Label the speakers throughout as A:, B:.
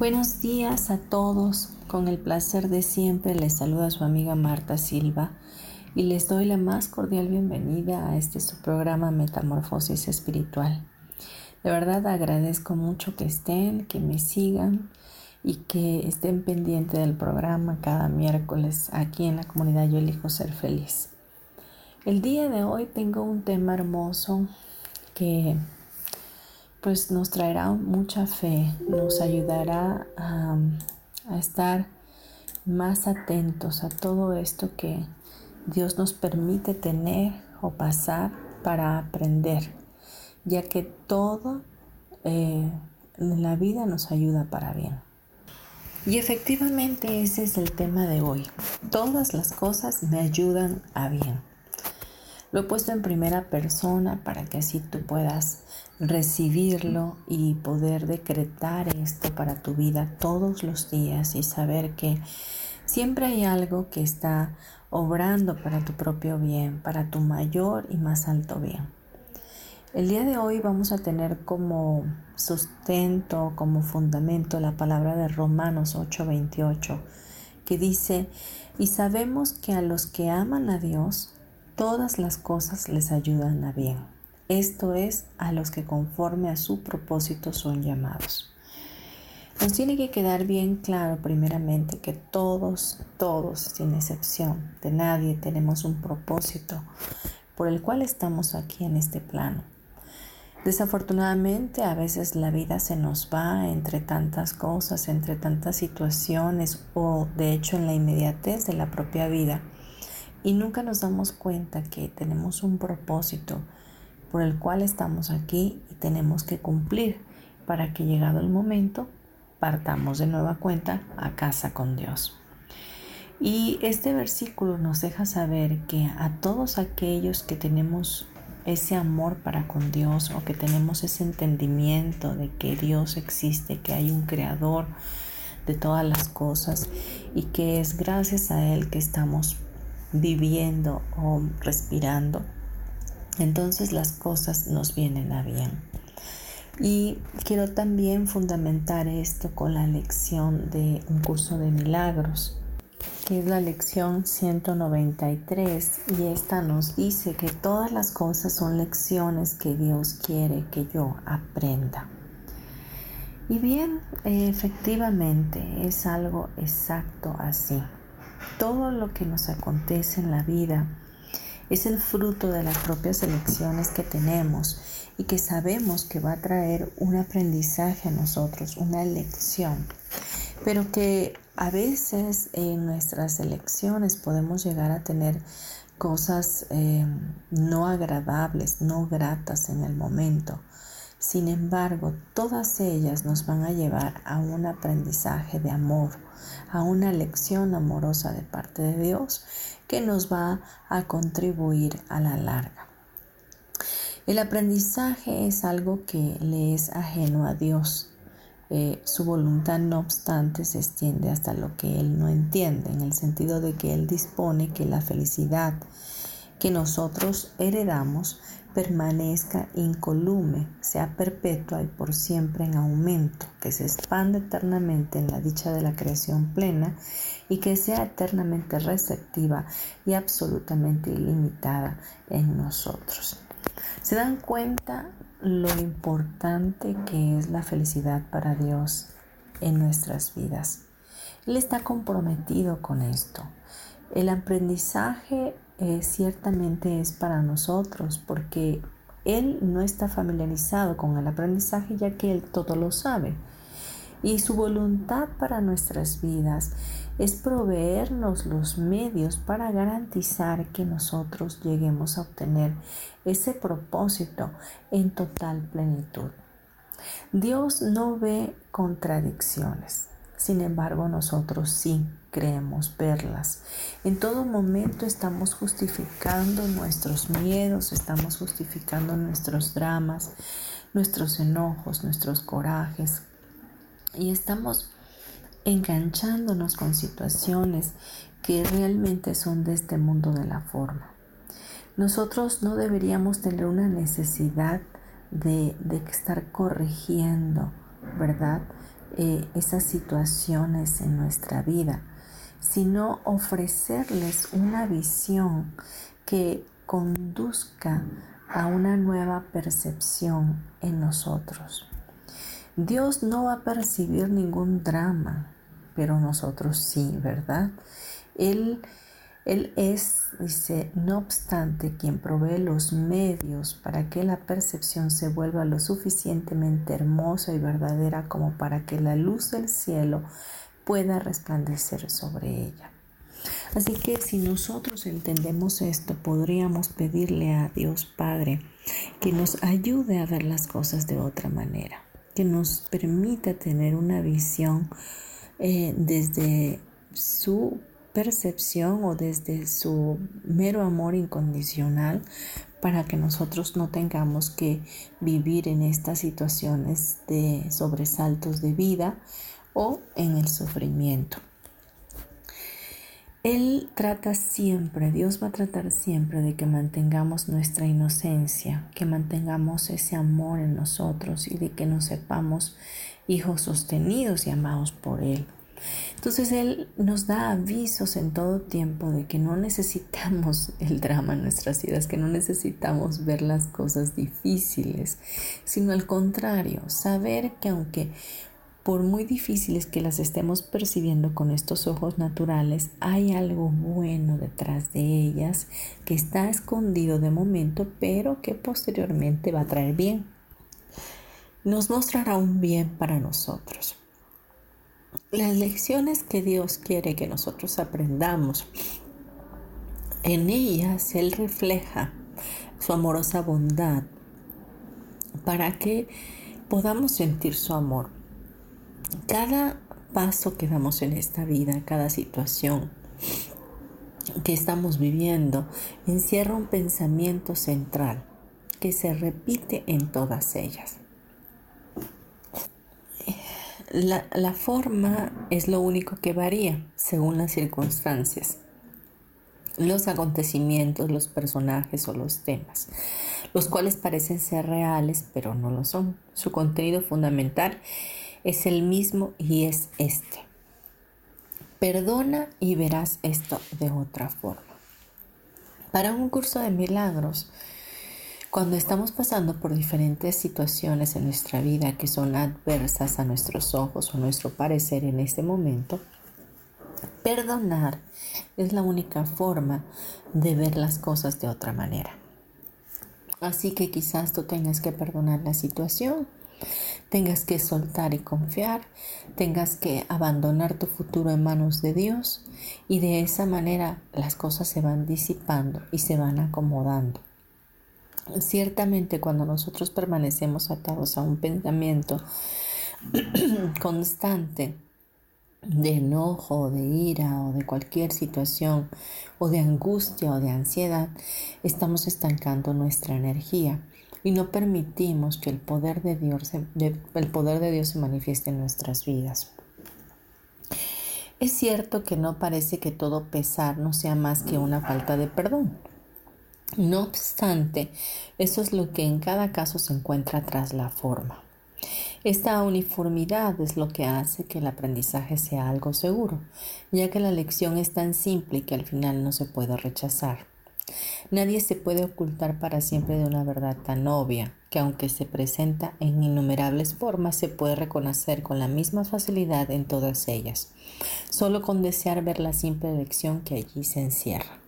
A: Buenos días a todos. Con el placer de siempre les saluda su amiga Marta Silva y les doy la más cordial bienvenida a este su programa Metamorfosis Espiritual. De verdad agradezco mucho que estén, que me sigan y que estén pendientes del programa cada miércoles aquí en la comunidad Yo elijo ser feliz. El día de hoy tengo un tema hermoso que pues nos traerá mucha fe, nos ayudará a, estar más atentos a todo esto que Dios nos permite tener o pasar para aprender, ya que todo eh, la vida nos ayuda para bien. Y efectivamente ese es el tema de hoy. Todas las cosas me ayudan a bien. Lo he puesto en primera persona para que así tú puedas recibirlo y poder decretar esto para tu vida todos los días y saber que siempre hay algo que está obrando para tu propio bien, para tu mayor y más alto bien. El día de hoy vamos a tener como sustento, como fundamento la palabra de Romanos 8:28, que dice, y sabemos que a los que aman a Dios, todas las cosas les ayudan a bien. Esto es a los que conforme a su propósito son llamados. Nos tiene que quedar bien claro primeramente que todos, todos, sin excepción de nadie, tenemos un propósito por el cual estamos aquí en este plano. Desafortunadamente a veces la vida se nos va entre tantas cosas, entre tantas situaciones o de hecho en la inmediatez de la propia vida y nunca nos damos cuenta que tenemos un propósito por el cual estamos aquí y tenemos que cumplir para que llegado el momento partamos de nueva cuenta a casa con Dios. Y este versículo nos deja saber que a todos aquellos que tenemos ese amor para con Dios o que tenemos ese entendimiento de que Dios existe, que hay un creador de todas las cosas y que es gracias a Él que estamos viviendo o respirando, entonces las cosas nos vienen a bien. Y quiero también fundamentar esto con la lección de un curso de milagros, que es la lección 193, y esta nos dice que todas las cosas son lecciones que Dios quiere que yo aprenda. Y bien, efectivamente es algo exacto así. Todo lo que nos acontece en la vida es el fruto de las propias elecciones que tenemos y que sabemos que va a traer un aprendizaje a nosotros, una lección, pero que a veces en nuestras elecciones podemos llegar a tener cosas eh, no agradables, no gratas en el momento. Sin embargo, todas ellas nos van a llevar a un aprendizaje de amor, a una lección amorosa de parte de Dios que nos va a contribuir a la larga. El aprendizaje es algo que le es ajeno a Dios. Eh, su voluntad, no obstante, se extiende hasta lo que Él no entiende, en el sentido de que Él dispone que la felicidad que nosotros heredamos permanezca incolume, sea perpetua y por siempre en aumento, que se expande eternamente en la dicha de la creación plena y que sea eternamente receptiva y absolutamente ilimitada en nosotros. ¿Se dan cuenta lo importante que es la felicidad para Dios en nuestras vidas? Él está comprometido con esto. El aprendizaje eh, ciertamente es para nosotros porque Él no está familiarizado con el aprendizaje ya que Él todo lo sabe. Y su voluntad para nuestras vidas es proveernos los medios para garantizar que nosotros lleguemos a obtener ese propósito en total plenitud. Dios no ve contradicciones, sin embargo nosotros sí creemos verlas. En todo momento estamos justificando nuestros miedos, estamos justificando nuestros dramas, nuestros enojos, nuestros corajes, y estamos enganchándonos con situaciones que realmente son de este mundo de la forma. Nosotros no deberíamos tener una necesidad de, estar corrigiendo, ¿verdad? Eh, esas situaciones en nuestra vida, sino ofrecerles una visión que conduzca a una nueva percepción en nosotros. Dios no va a percibir ningún drama, pero nosotros sí, ¿verdad? Él, él es, dice, no obstante, quien provee los medios para que la percepción se vuelva lo suficientemente hermosa y verdadera como para que la luz del cielo pueda resplandecer sobre ella. Así que si nosotros entendemos esto, podríamos pedirle a Dios Padre que nos ayude a ver las cosas de otra manera que nos permita tener una visión eh, desde su percepción o desde su mero amor incondicional para que nosotros no tengamos que vivir en estas situaciones de sobresaltos de vida o en el sufrimiento. Él trata siempre, Dios va a tratar siempre de que mantengamos nuestra inocencia, que mantengamos ese amor en nosotros y de que nos sepamos hijos sostenidos y amados por Él. Entonces Él nos da avisos en todo tiempo de que no necesitamos el drama en nuestras vidas, que no necesitamos ver las cosas difíciles, sino al contrario, saber que aunque por muy difíciles que las estemos percibiendo con estos ojos naturales, hay algo bueno detrás de ellas que está escondido de momento, pero que posteriormente va a traer bien. Nos mostrará un bien para nosotros. Las lecciones que Dios quiere que nosotros aprendamos, en ellas Él refleja su amorosa bondad para que podamos sentir su amor cada paso que damos en esta vida, cada situación que estamos viviendo, encierra un pensamiento central que se repite en todas ellas. La, la, forma es lo único que varía según las circunstancias, los acontecimientos, los personajes o los temas, los cuales parecen ser reales pero no lo son. Su contenido fundamental es el mismo y es este. Perdona y verás esto de otra forma. Para un curso de milagros, cuando estamos pasando por diferentes situaciones en nuestra vida que son adversas a nuestros ojos o a nuestro parecer en este momento, perdonar es la única forma de ver las cosas de otra manera. Así que quizás tú tengas que perdonar la situación tengas que soltar y confiar, tengas que abandonar tu futuro en manos de Dios y de esa manera las cosas se van disipando y se van acomodando. Ciertamente cuando nosotros permanecemos atados a un pensamiento constante, de enojo, de ira o de cualquier situación o de angustia o de ansiedad, estamos estancando nuestra energía y no permitimos que el poder de Dios se, el poder de Dios se manifieste en nuestras vidas. Es cierto que no parece que todo pesar no sea más que una falta de perdón. No obstante, eso es lo que en cada caso se encuentra tras la forma. Esta uniformidad es lo que hace que el aprendizaje sea algo seguro, ya que la lección es tan simple que al final no se puede rechazar. Nadie se puede ocultar para siempre de una verdad tan obvia que aunque se presenta en innumerables formas, se puede reconocer con la misma facilidad en todas ellas, solo con desear ver la simple lección que allí se encierra.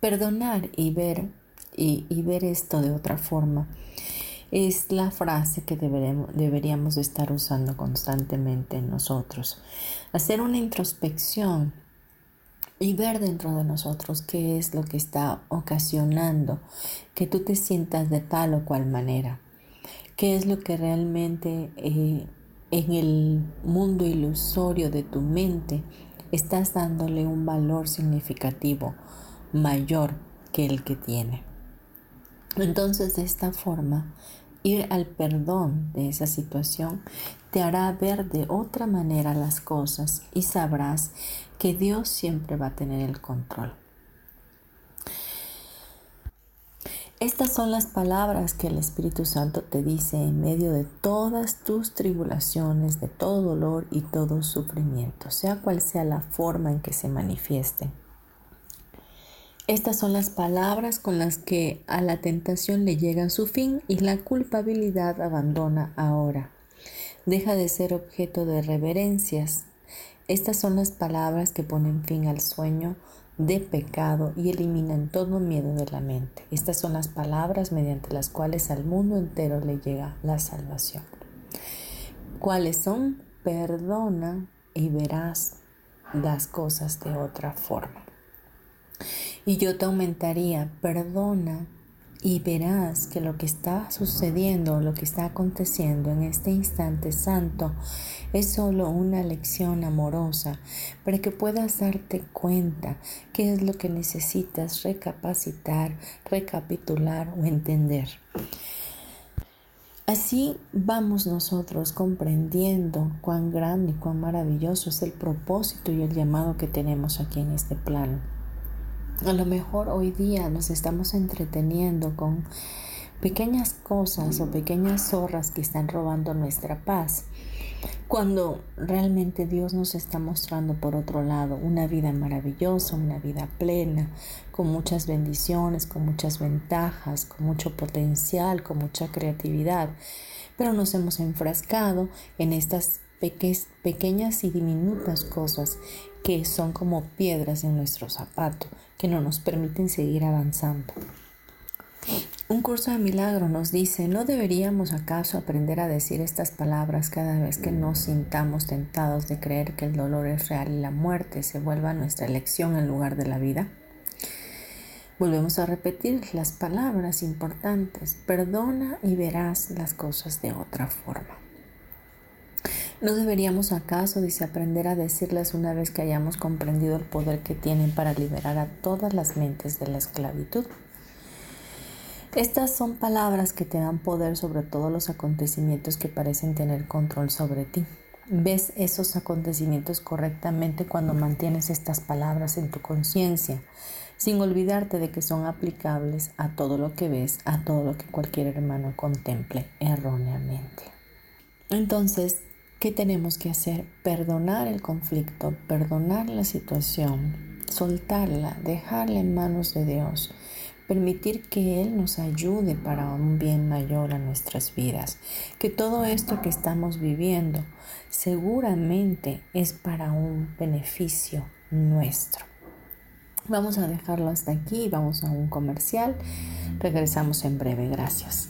A: Perdonar y ver, y, ver esto de otra forma es la frase que deberíamos, deberíamos estar usando constantemente en nosotros. Hacer una introspección y ver dentro de nosotros qué es lo que está ocasionando que tú te sientas de tal o cual manera, qué es lo que realmente eh, en el mundo ilusorio de tu mente estás dándole un valor significativo mayor que el que tiene. Entonces de esta forma, ir al perdón de esa situación te hará ver de otra manera las cosas y sabrás que Dios siempre va a tener el control. Estas son las palabras que el Espíritu Santo te dice en medio de todas tus tribulaciones, de todo dolor y todo sufrimiento, sea cual sea la forma en que se manifiesten. Estas son las palabras con las que a la tentación le llega su fin y la culpabilidad abandona ahora. Deja de ser objeto de reverencias, estas son las palabras que ponen fin al sueño de pecado y eliminan todo miedo de la mente. Estas son las palabras mediante las cuales al mundo entero le llega la salvación. ¿Cuáles son? Perdona y verás las cosas de otra forma. Y yo te aumentaría, perdona y verás que lo que está sucediendo, lo que está aconteciendo en este instante santo es solo una lección amorosa para que puedas darte cuenta qué es lo que necesitas recapacitar, recapitular o entender. Así vamos nosotros comprendiendo cuán grande y cuán maravilloso es el propósito y el llamado que tenemos aquí en este plano. A lo mejor hoy día nos estamos entreteniendo con pequeñas cosas o pequeñas zorras que están robando nuestra paz, cuando realmente Dios nos está mostrando por otro lado una vida maravillosa, una vida plena, con muchas bendiciones, con muchas ventajas, con mucho potencial, con mucha creatividad, pero nos hemos enfrascado en estas pequeñas y diminutas cosas que son como piedras en nuestro zapato, que no nos permiten seguir avanzando. Un curso de milagro nos dice, ¿no deberíamos acaso aprender a decir estas palabras cada vez que nos sintamos tentados de creer que el dolor es real y la muerte se vuelva nuestra elección en lugar de la vida? Volvemos a repetir las palabras importantes, perdona y verás las cosas de otra forma. ¿No deberíamos acaso, dice, aprender a decirles una vez que hayamos comprendido el poder que tienen para liberar a todas las mentes de la esclavitud? Estas son palabras que te dan poder sobre todos los acontecimientos que parecen tener control sobre ti. Ves esos acontecimientos correctamente cuando mantienes estas palabras en tu conciencia, sin olvidarte de que son aplicables a todo lo que ves, a todo lo que cualquier hermano contemple erróneamente. Entonces, ¿Qué tenemos que hacer? Perdonar el conflicto, perdonar la situación, soltarla, dejarla en manos de Dios, permitir que Él nos ayude para un bien mayor a nuestras vidas, que todo esto que estamos viviendo seguramente es para un beneficio nuestro. Vamos a dejarlo hasta aquí, vamos a un comercial, regresamos en breve, gracias.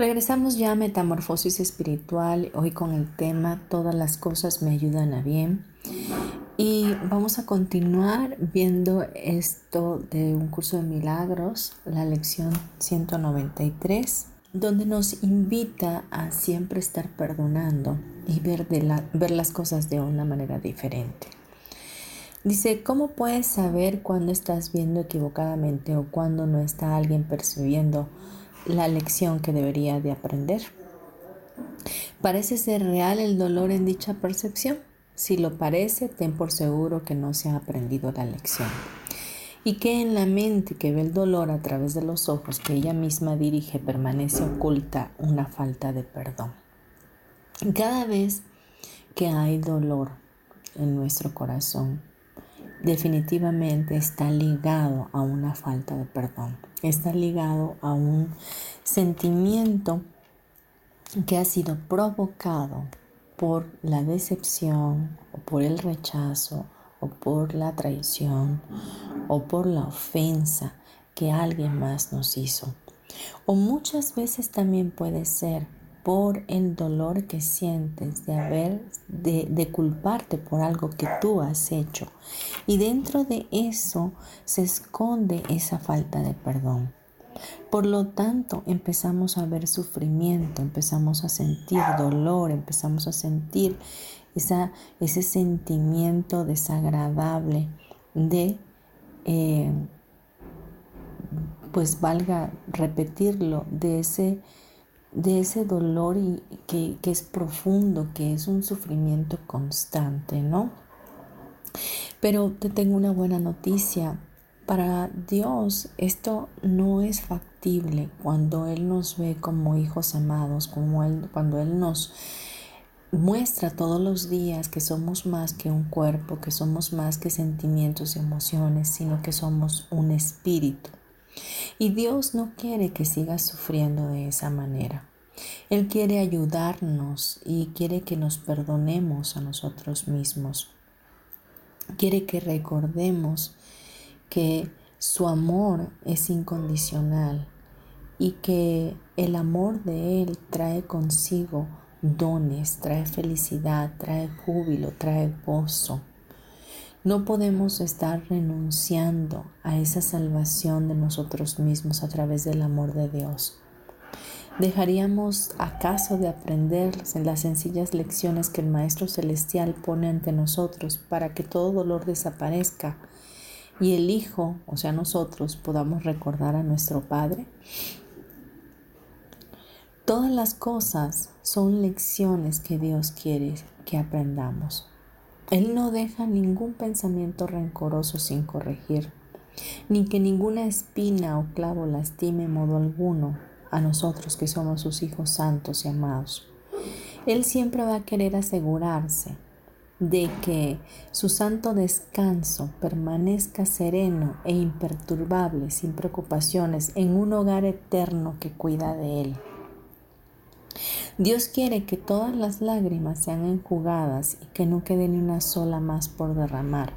A: Regresamos ya a Metamorfosis Espiritual, hoy con el tema Todas las cosas me ayudan a bien. Y vamos a continuar viendo esto de un curso de milagros, la lección 193, donde nos invita a siempre estar perdonando y ver, ver las cosas de una manera diferente. Dice, ¿cómo puedes saber cuándo estás viendo equivocadamente o cuándo no está alguien percibiendo? La lección que debería de aprender. ¿Parece ser real el dolor en dicha percepción? Si lo parece, ten por seguro que no se ha aprendido la lección. Y que en la mente que ve el dolor a través de los ojos que ella misma dirige permanece oculta una falta de perdón. Cada vez que hay dolor en nuestro corazón, definitivamente está ligado a una falta de perdón, está ligado a un sentimiento que ha sido provocado por la decepción o por el rechazo o por la traición o por la ofensa que alguien más nos hizo. O muchas veces también puede ser por el dolor que sientes de haber, de, culparte por algo que tú has hecho. Y dentro de eso se esconde esa falta de perdón. Por lo tanto, empezamos a ver sufrimiento, empezamos a sentir dolor, empezamos a sentir esa, ese sentimiento desagradable de, eh, pues valga repetirlo, de ese de ese dolor y que, que, es profundo, que es un sufrimiento constante, ¿no? Pero te tengo una buena noticia. Para Dios esto no es factible cuando Él nos ve como hijos amados, como él, cuando Él nos muestra todos los días que somos más que un cuerpo, que somos más que sentimientos y emociones, sino que somos un espíritu. Y Dios no quiere que sigas sufriendo de esa manera. Él quiere ayudarnos y quiere que nos perdonemos a nosotros mismos. Quiere que recordemos que su amor es incondicional y que el amor de Él trae consigo dones, trae felicidad, trae júbilo, trae gozo. No podemos estar renunciando a esa salvación de nosotros mismos a través del amor de Dios. ¿Dejaríamos acaso de aprender las sencillas lecciones que el Maestro Celestial pone ante nosotros para que todo dolor desaparezca y el Hijo, o sea nosotros, podamos recordar a nuestro Padre? Todas las cosas son lecciones que Dios quiere que aprendamos. Él no deja ningún pensamiento rencoroso sin corregir, ni que ninguna espina o clavo lastime en modo alguno a nosotros que somos sus hijos santos y amados. Él siempre va a querer asegurarse de que su santo descanso permanezca sereno e imperturbable, sin preocupaciones, en un hogar eterno que cuida de él. Dios quiere que todas las lágrimas sean enjugadas y que no quede ni una sola más por derramar,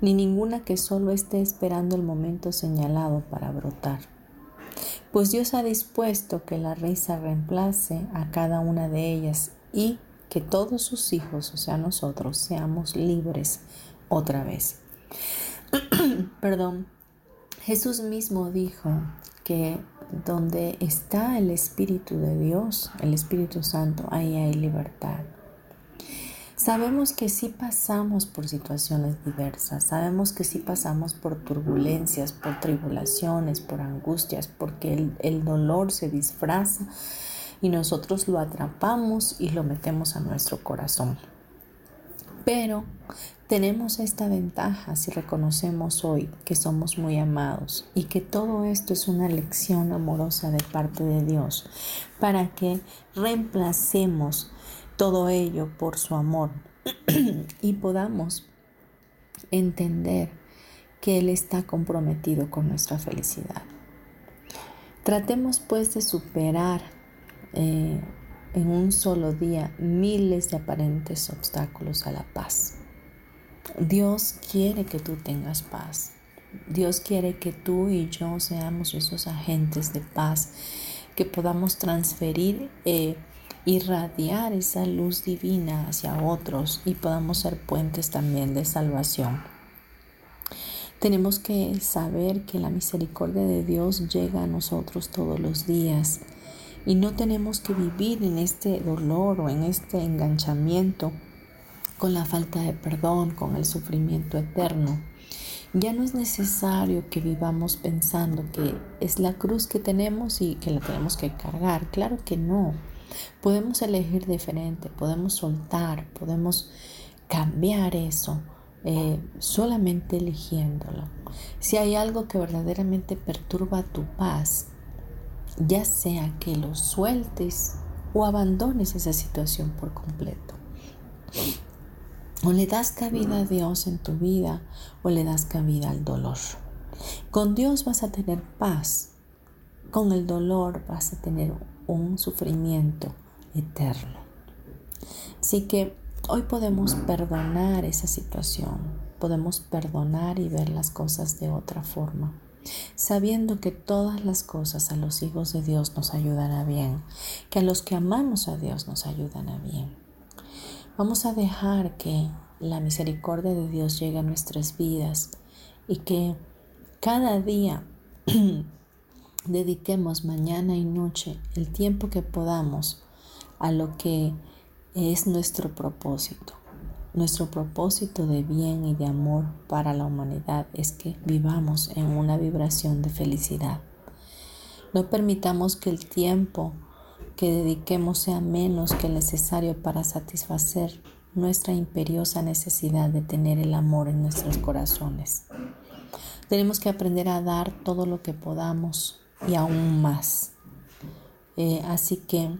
A: ni ninguna que solo esté esperando el momento señalado para brotar. Pues Dios ha dispuesto que la risa reemplace a cada una de ellas y que todos sus hijos, o sea nosotros, seamos libres otra vez. Perdón. Jesús mismo dijo que donde está el Espíritu de Dios, el Espíritu Santo, ahí hay libertad. Sabemos que sí pasamos por situaciones diversas, sabemos que sí pasamos por turbulencias, por tribulaciones, por angustias, porque el, el dolor se disfraza y nosotros lo atrapamos y lo metemos a nuestro corazón. Pero tenemos esta ventaja si reconocemos hoy que somos muy amados y que todo esto es una lección amorosa de parte de Dios para que reemplacemos todo ello por su amor y podamos entender que Él está comprometido con nuestra felicidad. Tratemos pues de superar eh, en un solo día miles de aparentes obstáculos a la paz. Dios quiere que tú tengas paz. Dios quiere que tú y yo seamos esos agentes de paz, que podamos transferir, e irradiar esa luz divina hacia otros y podamos ser puentes también de salvación. Tenemos que saber que la misericordia de Dios llega a nosotros todos los días y no tenemos que vivir en este dolor o en este enganchamiento con la falta de perdón, con el sufrimiento eterno. Ya no es necesario que vivamos pensando que es la cruz que tenemos y que la tenemos que cargar. Claro que no. Podemos elegir diferente, podemos soltar, podemos cambiar eso. Eh, solamente eligiéndolo. Si hay algo que verdaderamente perturba tu paz, ya sea que lo sueltes o abandones esa situación por completo. O le das cabida a Dios en tu vida o le das cabida al dolor. Con Dios vas a tener paz. Con el dolor vas a tener un sufrimiento eterno. Así que hoy podemos perdonar esa situación. Podemos perdonar y ver las cosas de otra forma sabiendo que todas las cosas a los hijos de Dios nos ayudan a bien, que a los que amamos a Dios nos ayudan a bien. Vamos a dejar que la misericordia de Dios llegue a nuestras vidas y que cada día dediquemos mañana y noche el tiempo que podamos a lo que es nuestro propósito. Nuestro propósito de bien y de amor para la humanidad es que vivamos en una vibración de felicidad. No permitamos que el tiempo que dediquemos sea menos que necesario para satisfacer nuestra imperiosa necesidad de tener el amor en nuestros corazones. Tenemos que aprender a dar todo lo que podamos y aún más. Eh, así que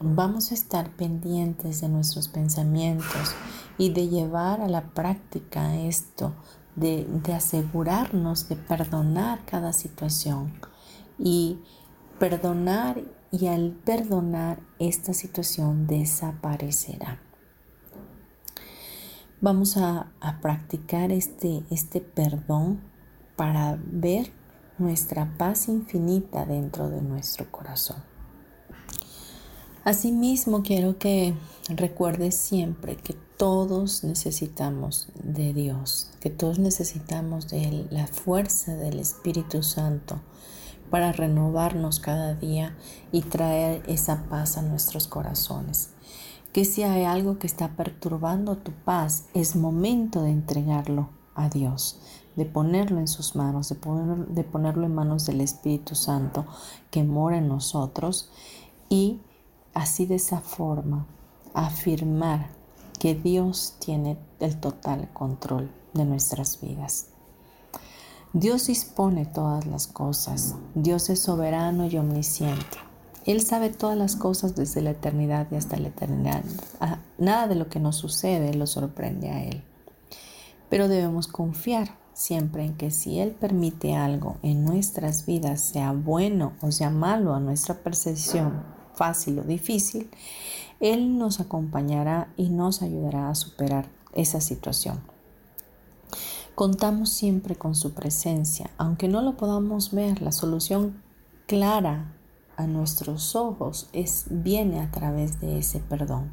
A: vamos a estar pendientes de nuestros pensamientos y de llevar a la práctica esto, de, de asegurarnos de perdonar cada situación y perdonar y al perdonar esta situación desaparecerá. Vamos a, a, practicar este, este perdón para ver nuestra paz infinita dentro de nuestro corazón. Asimismo, quiero que recuerdes siempre que todos necesitamos de Dios, que todos necesitamos de la fuerza del Espíritu Santo para renovarnos cada día y traer esa paz a nuestros corazones. Que si hay algo que está perturbando tu paz, es momento de entregarlo a Dios, de ponerlo en sus manos, de, de ponerlo en manos del Espíritu Santo que mora en nosotros y así de esa forma afirmar que Dios tiene el total control de nuestras vidas. Dios dispone todas las cosas. Dios es soberano y omnisciente. Él sabe todas las cosas desde la eternidad y hasta la eternidad. Ah, nada de lo que nos sucede lo sorprende a Él. Pero debemos confiar siempre en que si Él permite algo en nuestras vidas, sea bueno o sea malo a nuestra percepción, fácil o difícil, Él nos acompañará y nos ayudará a superar esa situación. Contamos siempre con su presencia, aunque no lo podamos ver, la solución clara a nuestros ojos es, viene a través de ese perdón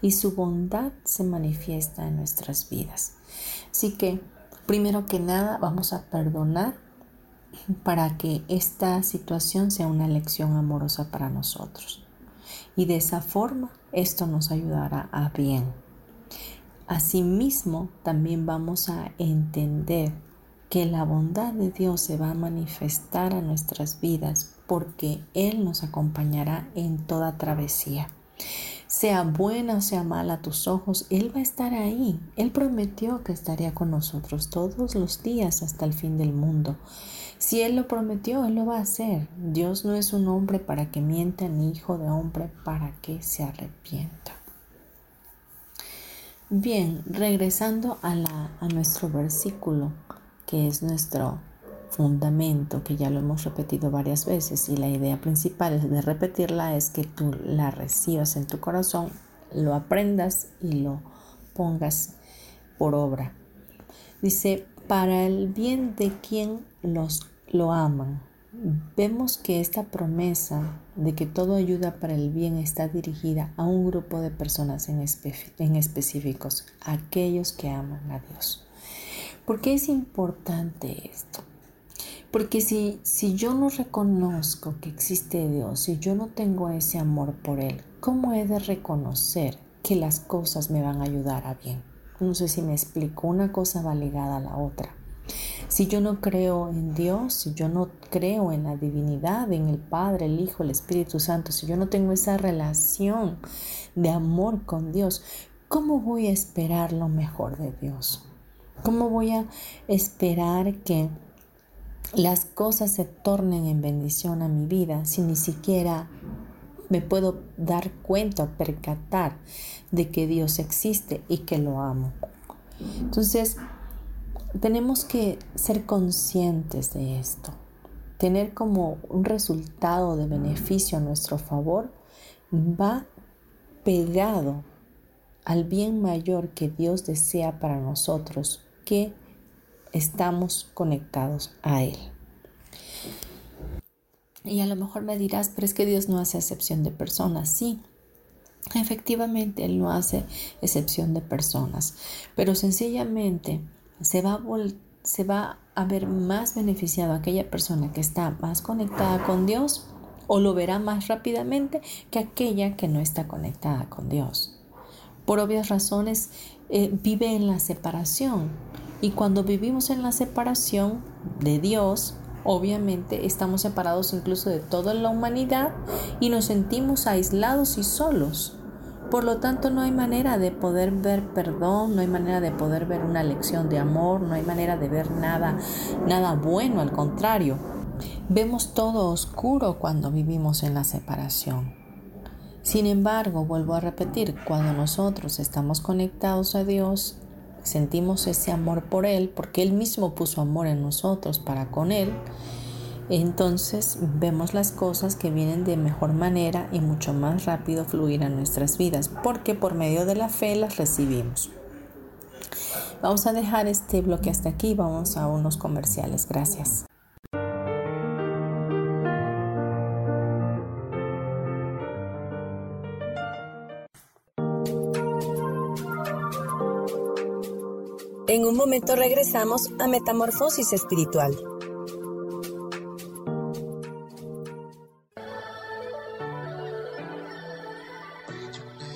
A: y su bondad se manifiesta en nuestras vidas. Así que, primero que nada, vamos a perdonar para que esta situación sea una lección amorosa para nosotros. Y de esa forma esto nos ayudará a bien. Asimismo, también vamos a entender que la bondad de Dios se va a manifestar a nuestras vidas porque Él nos acompañará en toda travesía. sea buena o sea mala a tus ojos, Él va a estar ahí. Él prometió que estaría con nosotros todos los días hasta el fin del mundo. Si Él lo prometió, Él lo va a hacer. Dios no es un hombre para que mienta, ni hijo de hombre para que se arrepienta. Bien, regresando a, nuestro versículo, que es nuestro fundamento que ya lo hemos repetido varias veces y la idea principal de repetirla es que tú la recibas en tu corazón, lo aprendas y lo pongas por obra. Dice, para el bien de quien los lo aman. Vemos que esta promesa de que todo ayuda para el bien está dirigida a un grupo de personas en, en específicos, aquellos que aman a Dios. ¿Por qué es importante esto? Porque si, si yo no reconozco que existe Dios, si yo no tengo ese amor por Él, ¿cómo he de reconocer que las cosas me van a ayudar a bien? No sé si me explico, una cosa va ligada a la otra. Si yo no creo en Dios, si yo no creo en la divinidad, en el Padre, el Hijo, el Espíritu Santo, si yo no tengo esa relación de amor con Dios, ¿cómo voy a esperar lo mejor de Dios? ¿Cómo voy a esperar que las cosas se tornen en bendición a mi vida si ni siquiera me puedo dar cuenta percatar de que Dios existe y que lo amo. Entonces, tenemos que ser conscientes de esto, tener como un resultado de beneficio a nuestro favor, va pegado al bien mayor que Dios desea para nosotros, que estamos conectados a Él. Y a lo mejor me dirás, pero es que Dios no hace excepción de personas. Sí, efectivamente Él no hace excepción de personas, pero sencillamente se va, se va a ver más beneficiado aquella persona que está más conectada con Dios o lo verá más rápidamente que aquella que no está conectada con Dios. Por obvias razones, eh, vive en la separación y cuando vivimos en la separación de Dios, obviamente estamos separados incluso de toda la humanidad y nos sentimos aislados y solos. Por lo tanto, no hay manera de poder ver perdón, no hay manera de poder ver una lección de amor, no hay manera de ver nada, nada bueno, al contrario. Vemos todo oscuro cuando vivimos en la separación. Sin embargo, vuelvo a repetir, cuando nosotros estamos conectados a Dios, sentimos ese amor por Él, porque Él mismo puso amor en nosotros para con Él, entonces vemos las cosas que vienen de mejor manera y mucho más rápido fluir a nuestras vidas, porque por medio de la fe las recibimos. Vamos a dejar este bloque hasta aquí, vamos a unos comerciales. Gracias.
B: En un momento regresamos a Metamorfosis Espiritual.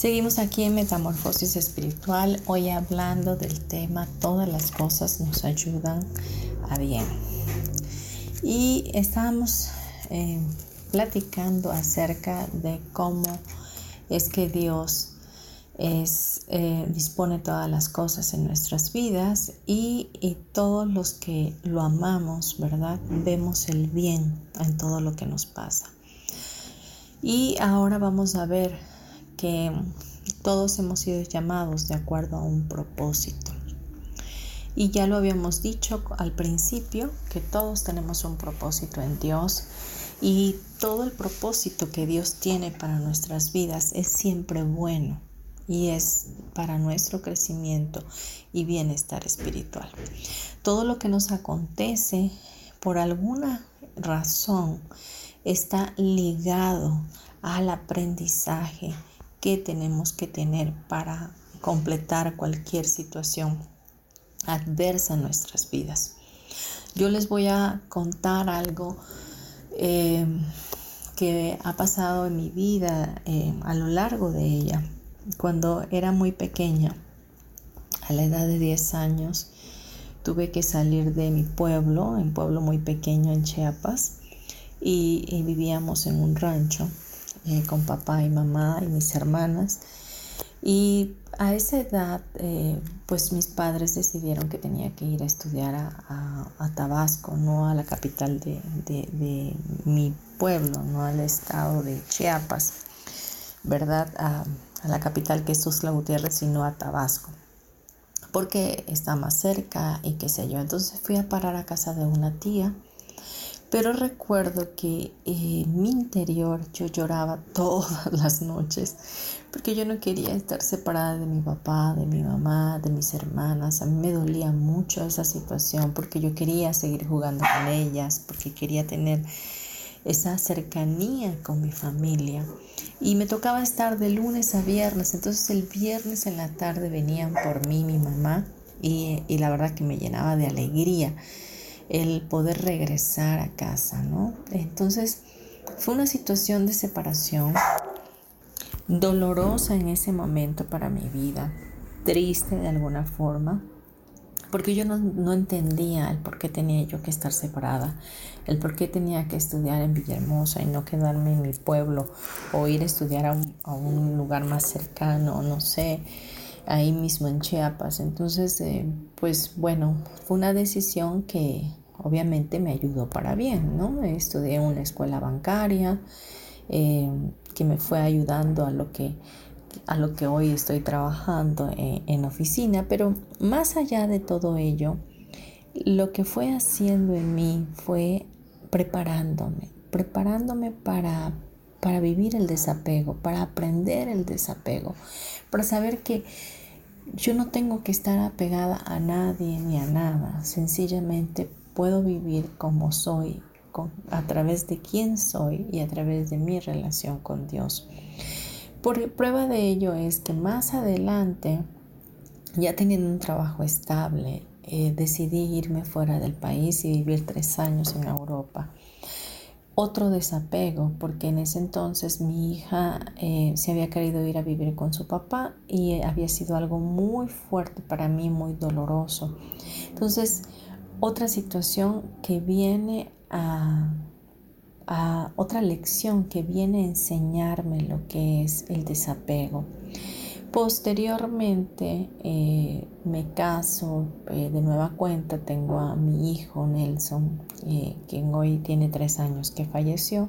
A: Seguimos aquí en Metamorfosis Espiritual, hoy hablando del tema Todas las cosas nos ayudan a bien. Y estamos eh, platicando acerca de cómo es que Dios es, eh, dispone todas las cosas en nuestras vidas y, y, todos los que lo amamos, ¿verdad? Vemos el bien en todo lo que nos pasa. Y ahora vamos a ver que todos hemos sido llamados de acuerdo a un propósito. Y ya lo habíamos dicho al principio, que todos tenemos un propósito en Dios y todo el propósito que Dios tiene para nuestras vidas es siempre bueno y es para nuestro crecimiento y bienestar espiritual. Todo lo que nos acontece por alguna razón está ligado al aprendizaje que tenemos que tener para completar cualquier situación adversa en nuestras vidas. Yo les voy a contar algo eh, que ha pasado en mi vida eh, a lo largo de ella. Cuando era muy pequeña, a la edad de 10 años, tuve que salir de mi pueblo, un pueblo muy pequeño en Chiapas, y vivíamos en un rancho. Eh, con papá y mamá y mis hermanas. Y a esa edad, eh, pues mis padres decidieron que tenía que ir a estudiar a, Tabasco, no a la capital de, de, mi pueblo, no al estado de Chiapas, ¿verdad? A, a la capital que es Tuzla Gutiérrez, sino a Tabasco, porque está más cerca y qué sé yo. Entonces fui a parar a casa de una tía pero recuerdo que en eh, mi interior yo lloraba todas las noches porque yo no quería estar separada de mi papá, de mi mamá, de mis hermanas. A mí me dolía mucho esa situación porque yo quería seguir jugando con ellas, porque quería tener esa cercanía con mi familia. Y me tocaba estar de lunes a viernes. Entonces el viernes en la tarde venían por mí mi mamá y, y la verdad que me llenaba de alegría el poder regresar a casa, ¿no? Entonces fue una situación de separación dolorosa en ese momento para mi vida, triste de alguna forma, porque yo no, entendía el por qué tenía yo que estar separada, el por qué tenía que estudiar en Villahermosa y no quedarme en mi pueblo o ir a estudiar a un, lugar más cercano, no sé, ahí mismo en Chiapas. Entonces, eh, pues bueno, fue una decisión que obviamente me ayudó para bien, ¿no? Estudié en una escuela bancaria eh, que me fue ayudando a lo que, a lo que hoy estoy trabajando en, en oficina, pero más allá de todo ello, lo que fue haciendo en mí fue preparándome, preparándome para, para vivir el desapego, para aprender el desapego, para saber que yo no tengo que estar apegada a nadie ni a nada, sencillamente puedo vivir como soy, a través de quién soy y a través de mi relación con Dios. Por prueba de ello es que más adelante, ya teniendo un trabajo estable, eh, decidí irme fuera del país y vivir tres años en Europa. Otro desapego, porque en ese entonces mi hija eh, se había querido ir a vivir con su papá y había sido algo muy fuerte para mí, muy doloroso. Entonces, otra situación que viene a, otra lección que viene a enseñarme lo que es el desapego. Posteriormente eh, me caso eh, de nueva cuenta, tengo a mi hijo Nelson, eh, quien hoy tiene tres años que falleció,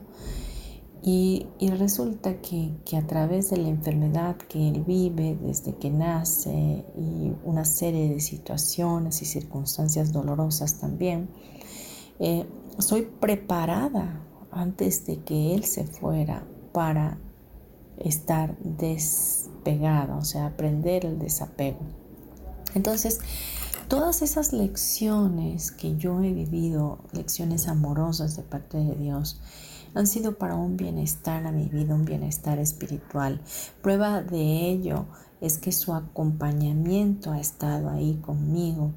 A: y, resulta que, a través de la enfermedad que él vive desde que nace y una serie de situaciones y circunstancias dolorosas también, eh, soy preparada antes de que él se fuera para estar despegada, o sea, aprender el desapego. Entonces, Todas esas lecciones que yo he vivido, lecciones amorosas de parte de Dios, han sido para un bienestar a mi vida, un bienestar espiritual. Prueba de ello es que su acompañamiento ha estado ahí conmigo.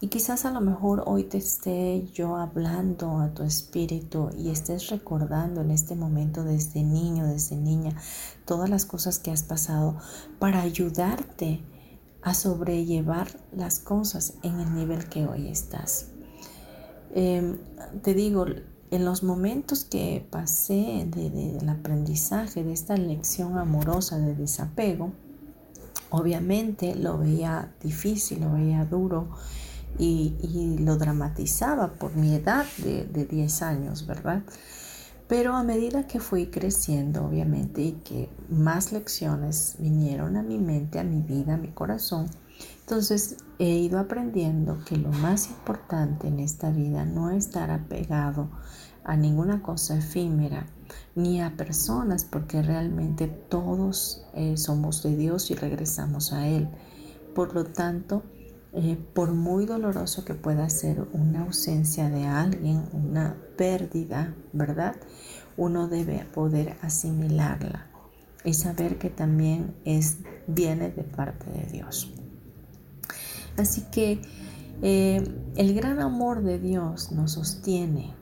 A: Y quizás a lo mejor hoy te esté yo hablando a tu espíritu y estés recordando en este momento desde niño, desde niña, todas las cosas que has pasado para ayudarte a sobrellevar las cosas en el nivel que hoy estás. Em, te digo, en los momentos que pasé del aprendizaje de esta lección amorosa de desapego, obviamente lo veía difícil, lo veía duro y, lo dramatizaba por mi edad de, de 10 años, ¿verdad? Pero a medida que fui creciendo, obviamente, y que más lecciones vinieron a mi mente, a mi vida, a mi corazón, entonces he ido aprendiendo que lo más importante en esta vida no es estar apegado a ninguna cosa efímera ni a personas, porque realmente todos eh, somos de Dios y regresamos a Él. Por lo tanto, eh, por muy doloroso que pueda ser una ausencia de alguien, una pérdida, ¿verdad? Uno debe poder asimilarla y saber que también es, viene de parte de Dios. Así que eh, el gran amor de Dios nos sostiene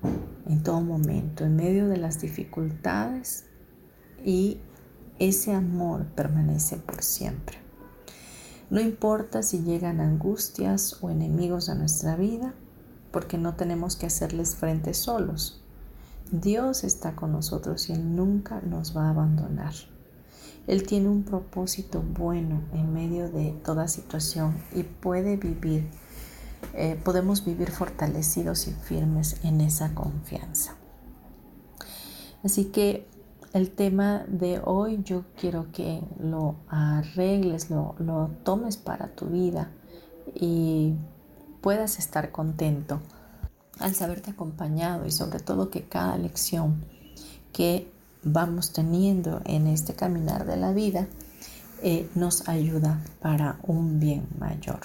A: en todo momento, en medio de las dificultades y ese amor permanece por siempre. No importa si llegan angustias o enemigos a nuestra vida, porque no tenemos que hacerles frente solos. Dios está con nosotros y Él nunca nos va a abandonar. Él tiene un propósito bueno en medio de toda situación y puede vivir, eh, podemos vivir fortalecidos y firmes en esa confianza. Así que el tema de hoy yo quiero que lo arregles, lo, lo tomes para tu vida y puedas estar contento al saberte acompañado y sobre todo que cada lección que vamos teniendo en este caminar de la vida eh, nos ayuda para un bien mayor.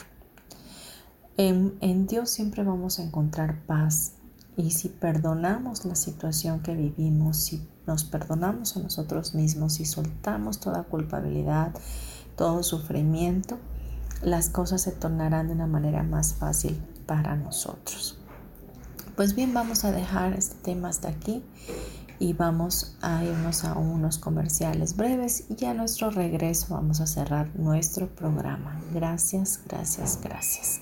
A: En, en Dios siempre vamos a encontrar paz y si perdonamos la situación que vivimos, si nos perdonamos a nosotros mismos, si soltamos toda culpabilidad, todo sufrimiento, las cosas se tornarán de una manera más fácil para nosotros. Pues bien, vamos a dejar este tema hasta aquí y vamos a irnos a unos comerciales breves y a nuestro regreso vamos a cerrar nuestro programa. Gracias, gracias, gracias.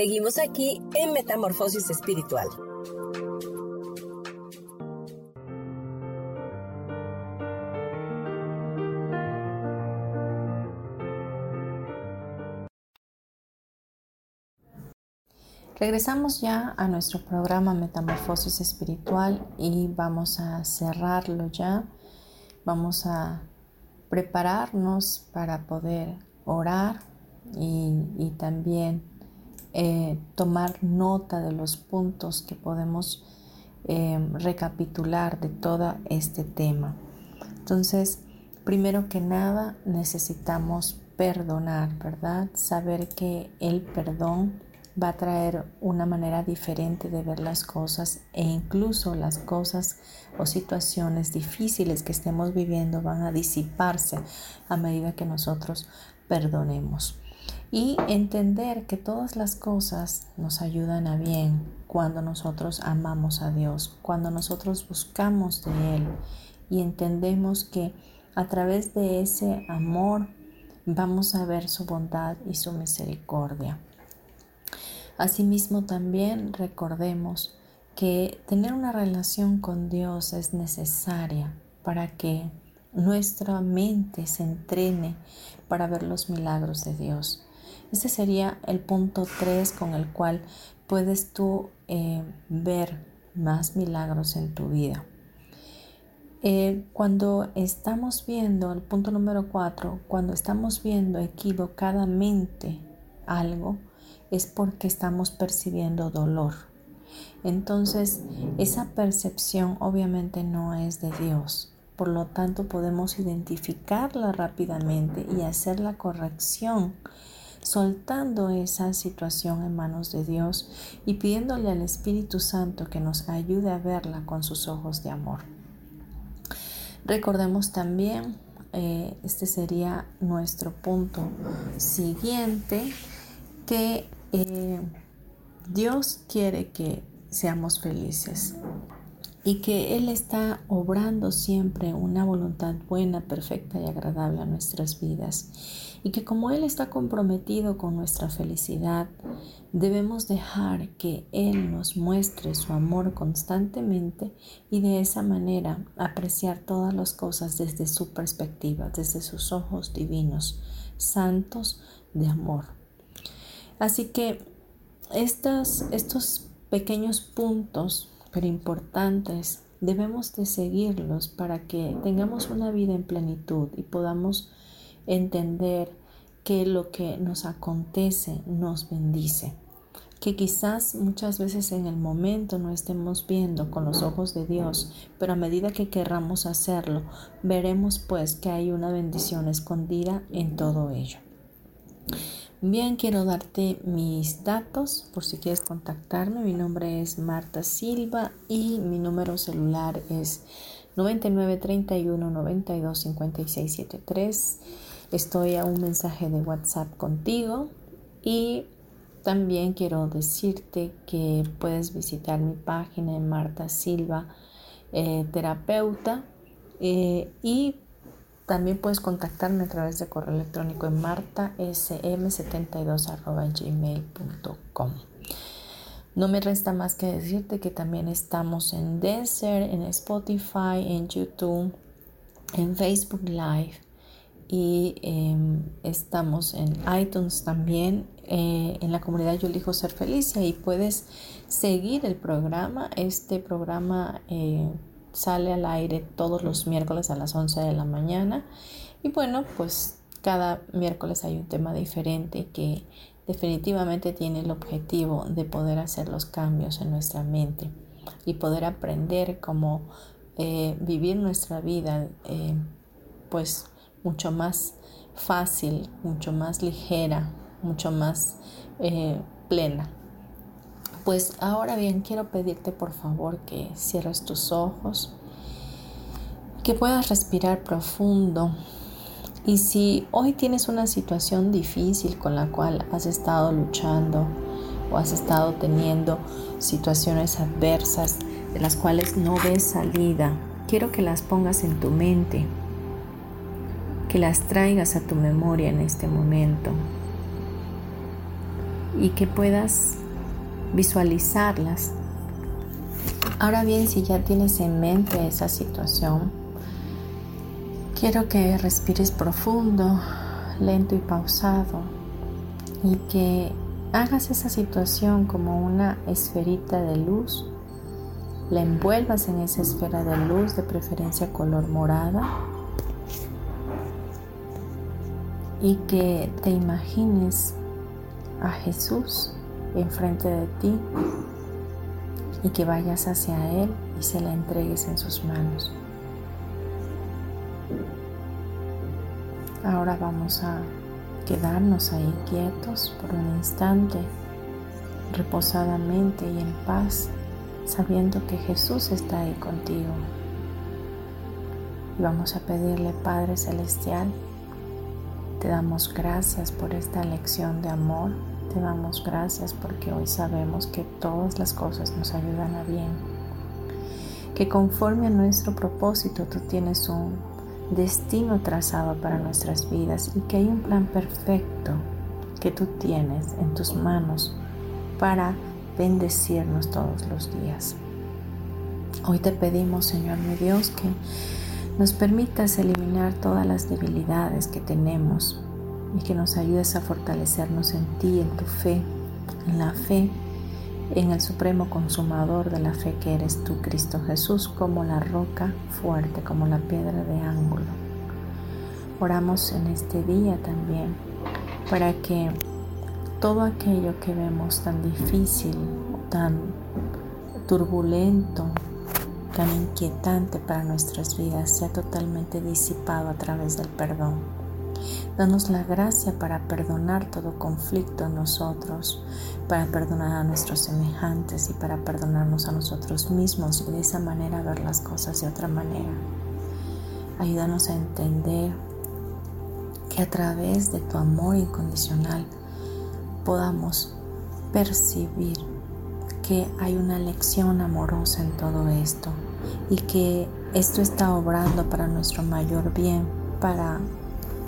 C: Seguimos aquí en Metamorfosis Espiritual.
A: Regresamos ya a nuestro programa Metamorfosis Espiritual y vamos a cerrarlo ya. Vamos a prepararnos para poder orar y, y también eh, tomar nota de los puntos que podemos eh, recapitular de todo este tema. Entonces, primero que nada, necesitamos perdonar, ¿verdad? Saber que el perdón va a traer una manera diferente de ver las cosas e incluso las cosas o situaciones difíciles que estemos viviendo van a disiparse a medida que nosotros perdonemos. Y entender que todas las cosas nos ayudan a bien cuando nosotros amamos a Dios, cuando nosotros buscamos de Él y entendemos que a través de ese amor vamos a ver su bondad y su misericordia. Asimismo también recordemos que tener una relación con Dios es necesaria para que nuestra mente se entrene para ver los milagros de Dios. Este sería el punto 3 con el cual puedes tú eh, ver más milagros en tu vida. Eh, cuando estamos viendo, el punto número 4, cuando estamos viendo equivocadamente algo, es porque estamos percibiendo dolor. Entonces, esa percepción obviamente no es de Dios. Por lo tanto, podemos identificarla rápidamente y hacer la corrección, soltando esa situación en manos de Dios y pidiéndole al Espíritu Santo que nos ayude a verla con sus ojos de amor. Recordemos también, eh, este sería nuestro punto siguiente, que eh, Dios quiere que seamos felices y que Él está obrando siempre una voluntad buena, perfecta y agradable a nuestras vidas. Y que como Él está comprometido con nuestra felicidad, debemos dejar que Él nos muestre su amor constantemente y de esa manera apreciar todas las cosas desde su perspectiva, desde sus ojos divinos, santos de amor. Así que estos, estos pequeños puntos, pero importantes, debemos de seguirlos para que tengamos una vida en plenitud y podamos entender que lo que nos acontece nos bendice. Que quizás muchas veces en el momento no estemos viendo con los ojos de Dios, pero a medida que querramos hacerlo, veremos pues que hay una bendición escondida en todo ello. Bien, quiero darte mis datos por si quieres contactarme. Mi nombre es Marta Silva y mi número celular es 9931 92 56 73. Estoy a un mensaje de WhatsApp contigo y también quiero decirte que puedes visitar mi página en Marta Silva eh, Terapeuta eh, y también puedes contactarme a través de correo electrónico en martasm72.gmail.com. No me resta más que decirte que también estamos en Deezer, en Spotify, en YouTube, en Facebook Live y em, estamos en iTunes también. Eh, en la comunidad Yo elijo ser feliz y puedes seguir el programa. Este programa eh, sale al aire todos los miércoles a las 11 de la mañana. Y bueno, pues cada miércoles hay un tema diferente que definitivamente tiene el objetivo de poder hacer los cambios en nuestra mente y poder aprender cómo eh, vivir nuestra vida eh, pues mucho más fácil, mucho más ligera, mucho más eh, plena. Pues ahora bien, quiero pedirte por favor que cierres tus ojos, que puedas respirar profundo. Y si hoy tienes una situación difícil con la cual has estado luchando o has estado teniendo situaciones adversas de las cuales no ves salida, quiero que las pongas en tu mente, que las traigas a tu memoria en este momento y que puedas visualizarlas. Ahora bien, si ya tienes en mente esa situación, quiero que respires profundo, lento y pausado y que hagas esa situación como una esferita de luz, la envuelvas en esa esfera de luz, de preferencia color morada, y que te imagines a Jesús enfrente de ti y que vayas hacia Él y se la entregues en sus manos. Ahora vamos a quedarnos ahí quietos por un instante, reposadamente y en paz, sabiendo que Jesús está ahí contigo. Y vamos a pedirle, Padre Celestial, te damos gracias por esta lección de amor, te damos gracias porque hoy sabemos que todas las cosas nos ayudan a bien, que conforme a nuestro propósito tú tienes un destino trazado para nuestras vidas y que hay un plan perfecto que tú tienes en tus manos para bendecirnos todos los días. Hoy te pedimos, Señor mi Dios, que nos permitas eliminar todas las debilidades que tenemos y que nos ayudes a fortalecernos en ti, en tu fe, en la fe en el supremo consumador de la fe que eres tú, Cristo Jesús, como la roca fuerte, como la piedra de ángulo. Oramos en este día también para que todo aquello que vemos tan difícil, tan turbulento, tan inquietante para nuestras vidas sea totalmente disipado a través del perdón Danos la gracia para perdonar todo conflicto en nosotros, para perdonar a nuestros semejantes y para perdonarnos a nosotros mismos y de esa manera ver las cosas de otra manera. Ayúdanos a entender que a través de tu amor incondicional podamos percibir que hay una lección amorosa en todo esto y que esto está obrando para nuestro mayor bien, para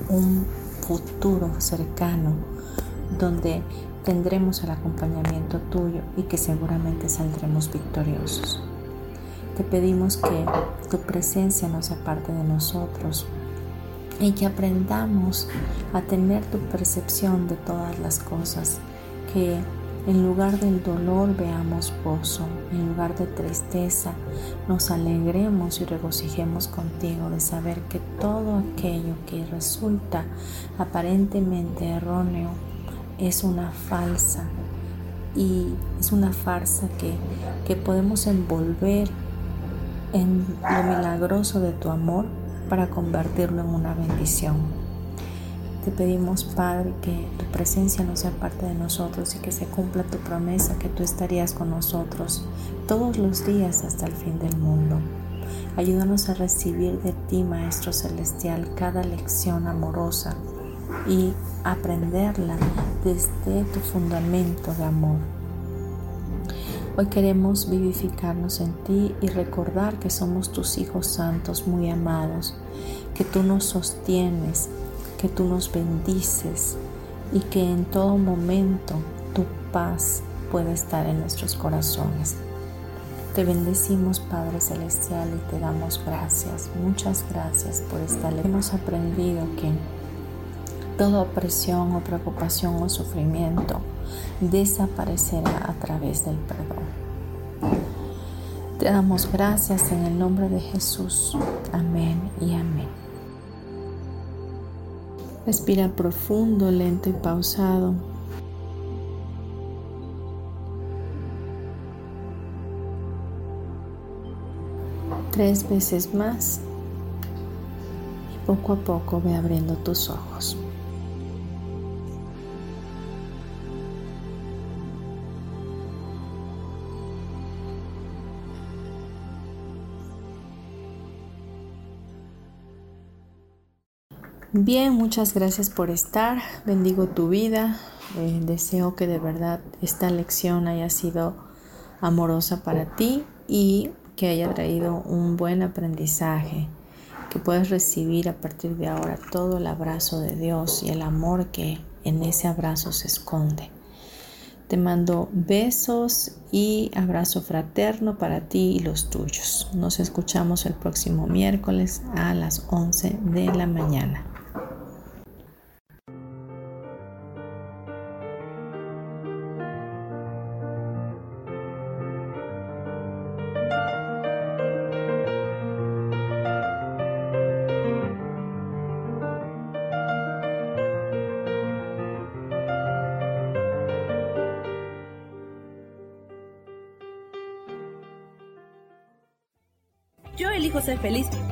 A: un futuro cercano donde tendremos el acompañamiento tuyo y que seguramente saldremos victoriosos. Te pedimos que tu presencia no sea parte de nosotros y que aprendamos a tener tu percepción de todas las cosas, que en lugar del dolor veamos gozo, en lugar de tristeza nos alegremos y regocijemos contigo de saber que todo aquello que resulta aparentemente erróneo es una falsa y es una farsa que, que podemos envolver en lo milagroso de tu amor para convertirlo en una bendición. Te pedimos, Padre, que tu presencia no sea parte de nosotros y que se cumpla tu promesa que tú estarías con nosotros todos los días hasta el fin del mundo. Ayúdanos a recibir de ti, Maestro Celestial, cada lección amorosa y aprenderla desde tu fundamento de amor. Hoy queremos vivificarnos en ti y recordar que somos tus hijos santos muy amados, que tú nos sostienes que tú nos bendices y que en todo momento tu paz pueda estar en nuestros corazones. Te bendecimos Padre Celestial y te damos gracias, muchas gracias por esta ley. Hemos aprendido que toda opresión o preocupación o sufrimiento desaparecerá a través del perdón. Te damos gracias en el nombre de Jesús. Amén y amén. Respira profundo, lento y pausado. Tres veces más y poco a poco ve abriendo tus ojos. Bien, muchas gracias por estar. Bendigo tu vida. Eh, deseo que de verdad esta lección haya sido amorosa para ti y que haya traído un buen aprendizaje, que puedas recibir a partir de ahora todo el abrazo de Dios y el amor que en ese abrazo se esconde. Te mando besos y abrazo fraterno para ti y los tuyos. Nos escuchamos el próximo miércoles a las 11 de la mañana.